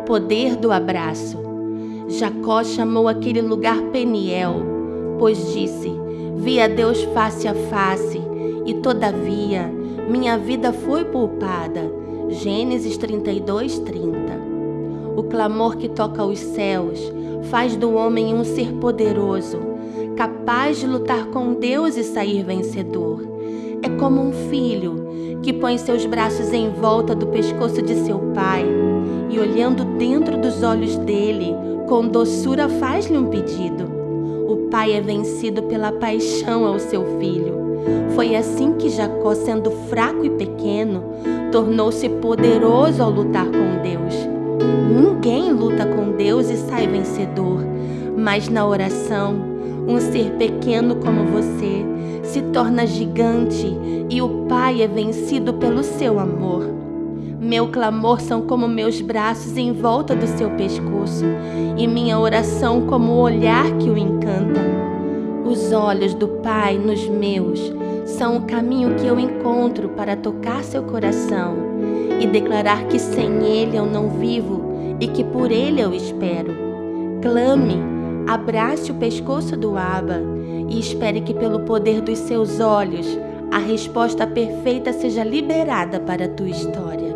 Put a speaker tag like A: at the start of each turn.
A: poder do abraço. Jacó chamou aquele lugar Peniel, pois disse: Vi a Deus face a face, e todavia minha vida foi poupada. Gênesis 32, 30. O clamor que toca os céus faz do homem um ser poderoso, capaz de lutar com Deus e sair vencedor. É como um filho que põe seus braços em volta do pescoço de seu pai e, olhando dentro dos olhos dele, com doçura faz-lhe um pedido. O pai é vencido pela paixão ao seu filho. Foi assim que Jacó, sendo fraco e pequeno, tornou-se poderoso ao lutar com Deus. Ninguém luta com Deus e sai vencedor, mas na oração, um ser pequeno como você se torna gigante e o Pai é vencido pelo seu amor. Meu clamor são como meus braços em volta do seu pescoço, e minha oração como o olhar que o encanta. Os olhos do Pai nos meus são o caminho que eu encontro para tocar seu coração e declarar que sem Ele eu não vivo e que por Ele eu espero. Clame, abrace o pescoço do Aba e espere que, pelo poder dos seus olhos, a resposta perfeita seja liberada para a tua história.